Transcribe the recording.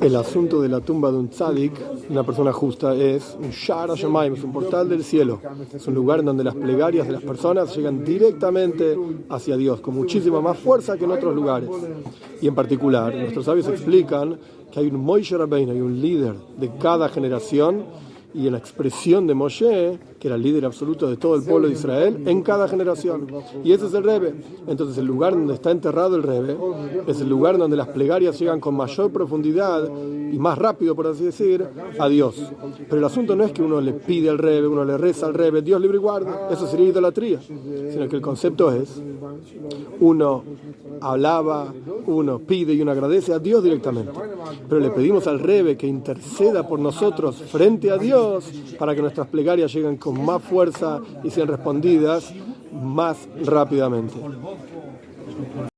El asunto de la tumba de un tzadik, una persona justa, es un Shara Shemaim, es un portal del cielo. Es un lugar en donde las plegarias de las personas llegan directamente hacia Dios, con muchísima más fuerza que en otros lugares. Y en particular, nuestros sabios explican que hay un Moishe Rabbein, hay un líder de cada generación y en la expresión de Moshe, que era el líder absoluto de todo el pueblo de Israel, en cada generación. Y ese es el Rebe. Entonces el lugar donde está enterrado el Rebe es el lugar donde las plegarias llegan con mayor profundidad y más rápido, por así decir, a Dios. Pero el asunto no es que uno le pide al Rebe, uno le reza al Rebe, Dios libre y guarda. Eso sería idolatría. Sino que el concepto es, uno hablaba, uno pide y uno agradece a Dios directamente. Pero le pedimos al Rebe que interceda por nosotros frente a Dios para que nuestras plegarias lleguen con más fuerza y sean respondidas más rápidamente.